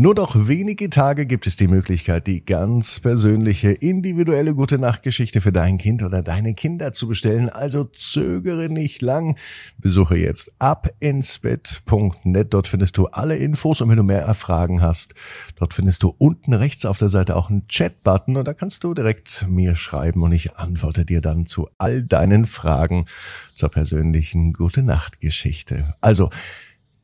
Nur noch wenige Tage gibt es die Möglichkeit, die ganz persönliche, individuelle gute Nachtgeschichte für dein Kind oder deine Kinder zu bestellen. Also zögere nicht lang. Besuche jetzt abinsbett.net. Dort findest du alle Infos und wenn du mehr Fragen hast, dort findest du unten rechts auf der Seite auch einen Chat-Button und da kannst du direkt mir schreiben und ich antworte dir dann zu all deinen Fragen zur persönlichen gute Nachtgeschichte. Also,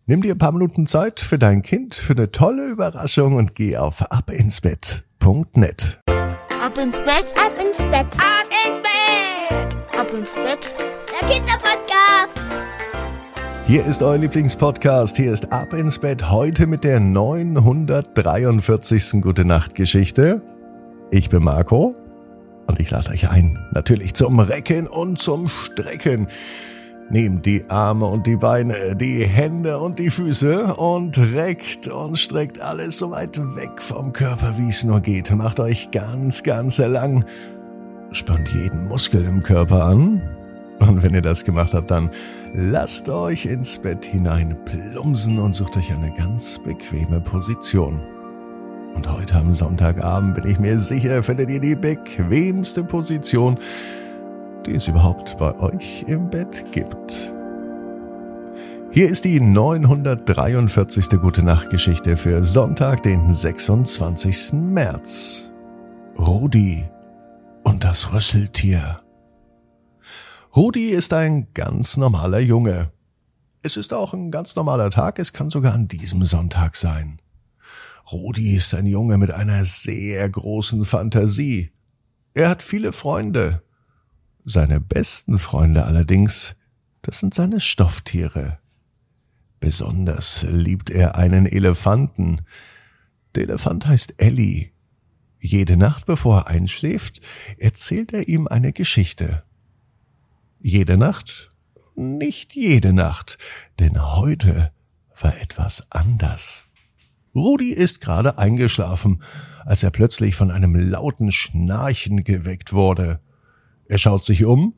Nimm dir ein paar Minuten Zeit für dein Kind, für eine tolle Überraschung und geh auf abinsbett.net. Ab ins Bett, ab ins Bett, ab ins Bett, ab ins Bett. Der Kinderpodcast. Hier ist euer Lieblingspodcast. Hier ist Ab ins Bett heute mit der 943. Gute Nacht Geschichte. Ich bin Marco und ich lade euch ein, natürlich zum Recken und zum Strecken. Nehmt die Arme und die Beine, die Hände und die Füße und reckt und streckt alles so weit weg vom Körper, wie es nur geht. Macht euch ganz, ganz lang. Spannt jeden Muskel im Körper an. Und wenn ihr das gemacht habt, dann lasst euch ins Bett hinein plumsen und sucht euch eine ganz bequeme Position. Und heute am Sonntagabend bin ich mir sicher, findet ihr die bequemste Position, die es überhaupt bei euch im Bett gibt. Hier ist die 943. Gute Nacht Geschichte für Sonntag, den 26. März. Rudi und das Rüsseltier. Rudi ist ein ganz normaler Junge. Es ist auch ein ganz normaler Tag, es kann sogar an diesem Sonntag sein. Rudi ist ein Junge mit einer sehr großen Fantasie. Er hat viele Freunde, seine besten Freunde allerdings, das sind seine Stofftiere. Besonders liebt er einen Elefanten. Der Elefant heißt Ellie. Jede Nacht, bevor er einschläft, erzählt er ihm eine Geschichte. Jede Nacht? Nicht jede Nacht, denn heute war etwas anders. Rudi ist gerade eingeschlafen, als er plötzlich von einem lauten Schnarchen geweckt wurde. Er schaut sich um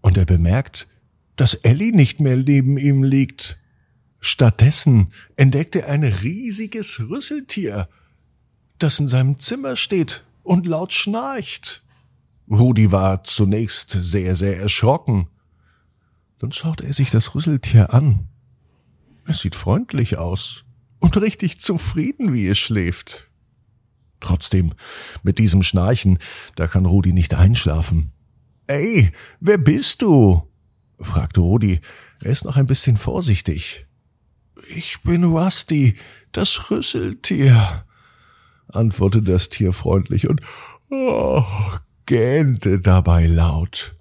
und er bemerkt, dass Ellie nicht mehr neben ihm liegt. Stattdessen entdeckt er ein riesiges Rüsseltier, das in seinem Zimmer steht und laut schnarcht. Rudi war zunächst sehr, sehr erschrocken. Dann schaut er sich das Rüsseltier an. Es sieht freundlich aus und richtig zufrieden, wie es schläft. Trotzdem, mit diesem Schnarchen, da kann Rudi nicht einschlafen. Ey, wer bist du? fragte Rudi. Er ist noch ein bisschen vorsichtig. Ich bin Rusty, das Rüsseltier, antwortete das Tier freundlich und oh, gähnte dabei laut.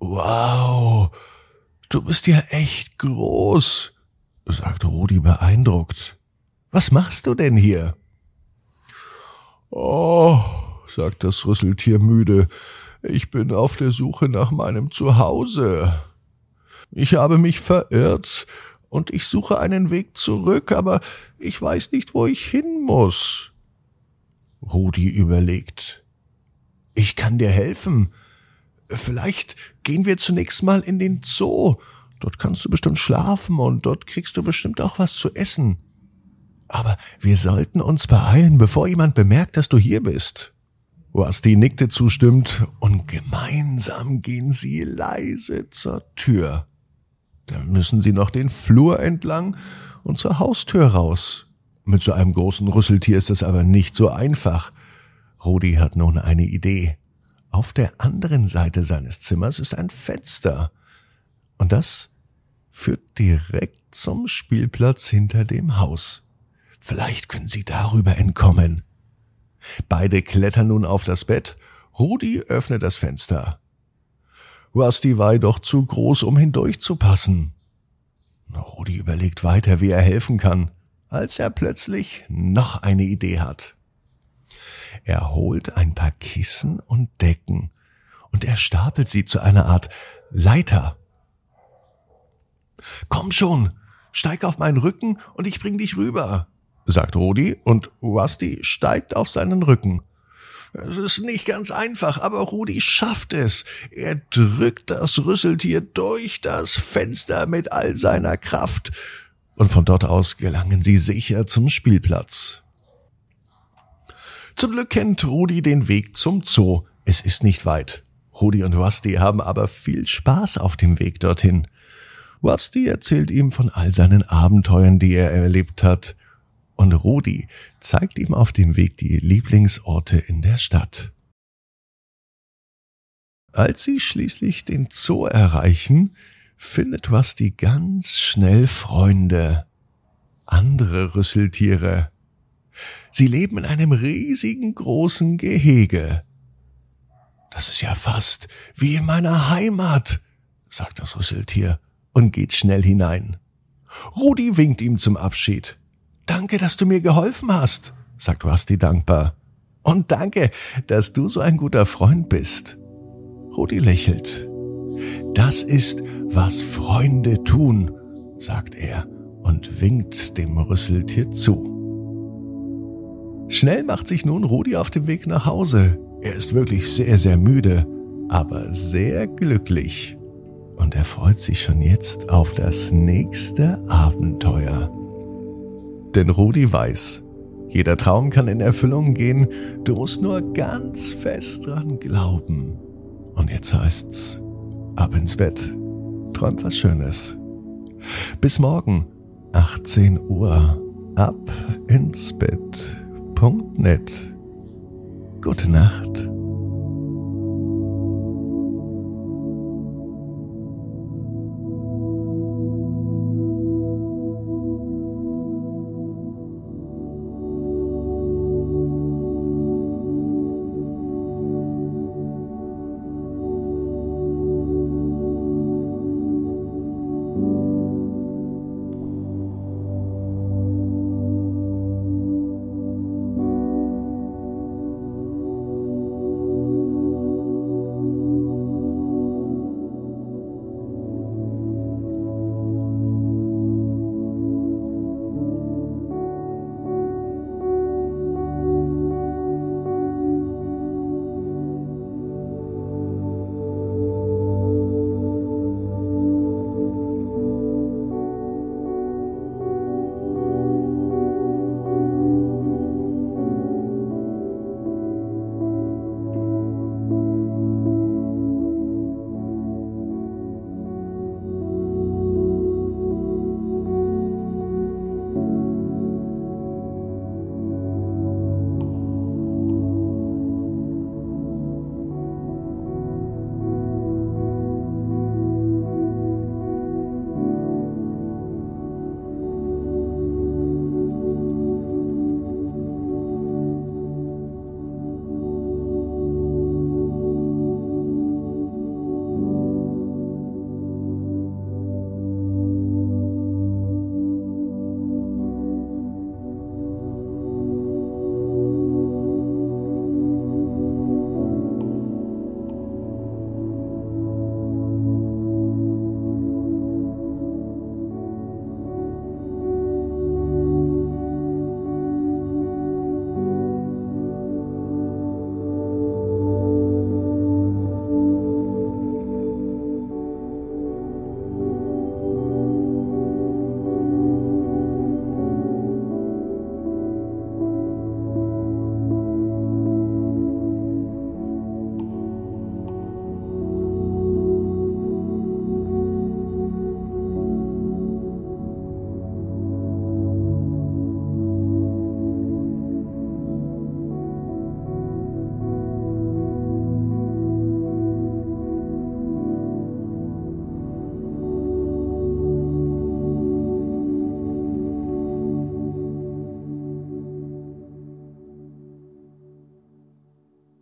Wow, du bist ja echt groß, sagte Rudi beeindruckt. Was machst du denn hier? Oh, sagt das Rüsseltier müde, ich bin auf der Suche nach meinem Zuhause. Ich habe mich verirrt und ich suche einen Weg zurück, aber ich weiß nicht, wo ich hin muss. Rudi überlegt. Ich kann dir helfen. Vielleicht gehen wir zunächst mal in den Zoo. Dort kannst du bestimmt schlafen und dort kriegst du bestimmt auch was zu essen. Aber wir sollten uns beeilen, bevor jemand bemerkt, dass du hier bist. Rusty nickte zustimmt und gemeinsam gehen sie leise zur Tür. Dann müssen sie noch den Flur entlang und zur Haustür raus. Mit so einem großen Rüsseltier ist das aber nicht so einfach. Rudi hat nun eine Idee. Auf der anderen Seite seines Zimmers ist ein Fenster. Und das führt direkt zum Spielplatz hinter dem Haus. Vielleicht können sie darüber entkommen. Beide klettern nun auf das Bett. Rudi öffnet das Fenster. Rusty war doch zu groß, um hindurchzupassen. Rudi überlegt weiter, wie er helfen kann, als er plötzlich noch eine Idee hat. Er holt ein paar Kissen und Decken und er stapelt sie zu einer Art Leiter. Komm schon, steig auf meinen Rücken und ich bring dich rüber, sagt Rudi, und Rusty steigt auf seinen Rücken. Es ist nicht ganz einfach, aber Rudi schafft es. Er drückt das Rüsseltier durch das Fenster mit all seiner Kraft. und von dort aus gelangen sie sicher zum Spielplatz. Zum Glück kennt Rudi den Weg zum Zoo. Es ist nicht weit. Rudi und Rusty haben aber viel Spaß auf dem Weg dorthin. Rusty erzählt ihm von all seinen Abenteuern, die er erlebt hat, und Rudi zeigt ihm auf dem Weg die Lieblingsorte in der Stadt. Als sie schließlich den Zoo erreichen, findet Rusty ganz schnell Freunde, andere Rüsseltiere. Sie leben in einem riesigen großen Gehege. Das ist ja fast wie in meiner Heimat, sagt das Rüsseltier und geht schnell hinein. Rudi winkt ihm zum Abschied. Danke, dass du mir geholfen hast, sagt Rusty dankbar. Und danke, dass du so ein guter Freund bist. Rudi lächelt. Das ist, was Freunde tun, sagt er und winkt dem Rüsseltier zu. Schnell macht sich nun Rudi auf den Weg nach Hause. Er ist wirklich sehr, sehr müde, aber sehr glücklich. Und er freut sich schon jetzt auf das nächste Abenteuer. Denn Rudi weiß, jeder Traum kann in Erfüllung gehen, du musst nur ganz fest dran glauben. Und jetzt heißt's, ab ins Bett, träumt was Schönes. Bis morgen, 18 Uhr, ab ins Bett.net. Gute Nacht.